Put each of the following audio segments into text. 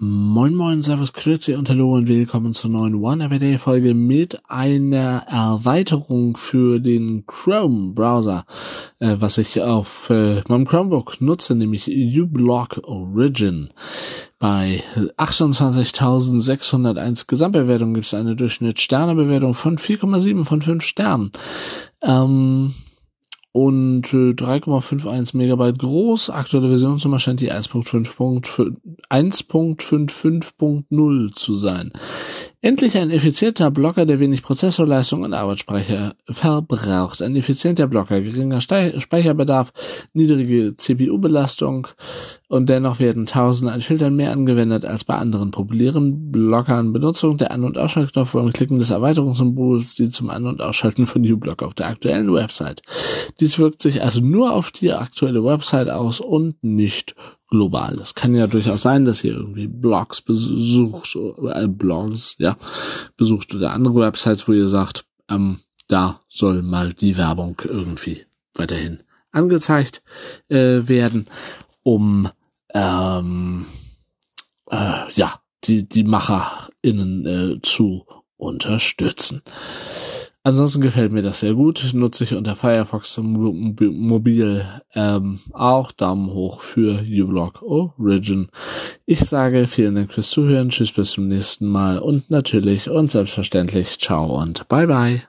Moin Moin, Servus, Grüezi und Hallo und willkommen zur neuen One Everyday Folge mit einer Erweiterung für den Chrome Browser, äh, was ich auf äh, meinem Chromebook nutze, nämlich uBlock Origin. Bei 28.601 Gesamtbewertungen gibt es eine Durchschnitt-Sternebewertung von 4,7 von 5 Sternen. Ähm, und äh, 3,51 Megabyte groß. Aktuelle Version zum Beispiel die 1.55.0 zu sein. Endlich ein effizienter Blocker, der wenig Prozessorleistung und Arbeitsspeicher verbraucht. Ein effizienter Blocker, geringer Speicherbedarf, niedrige CPU-Belastung und dennoch werden Tausende an Filtern mehr angewendet als bei anderen populären Blockern. Benutzung der An- und Ausschaltknopf beim Klicken des Erweiterungssymbols, die zum An- und Ausschalten von uBlock auf der aktuellen Website. Dies wirkt sich also nur auf die aktuelle Website aus und nicht global. Es kann ja durchaus sein, dass ihr irgendwie Blogs besucht, äh, Blogs, ja, besucht oder andere Websites, wo ihr sagt, ähm, da soll mal die Werbung irgendwie weiterhin angezeigt äh, werden, um ähm, äh, ja die die MacherInnen äh, zu unterstützen. Ansonsten gefällt mir das sehr gut. Nutze ich unter Firefox Mobil ähm, auch. Daumen hoch für uBlock Origin. Ich sage vielen Dank fürs Zuhören. Tschüss bis zum nächsten Mal. Und natürlich und selbstverständlich ciao und bye bye.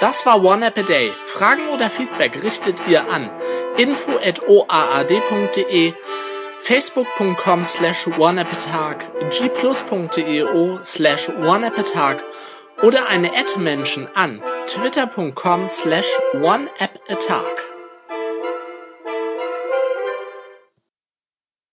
Das war One App a Day. Fragen oder Feedback richtet ihr an info at oaad.de facebook.com slash oneappatag gplus.eo slash oneappatag oder eine Ad-Menschen an twitter.com slash oneappatag.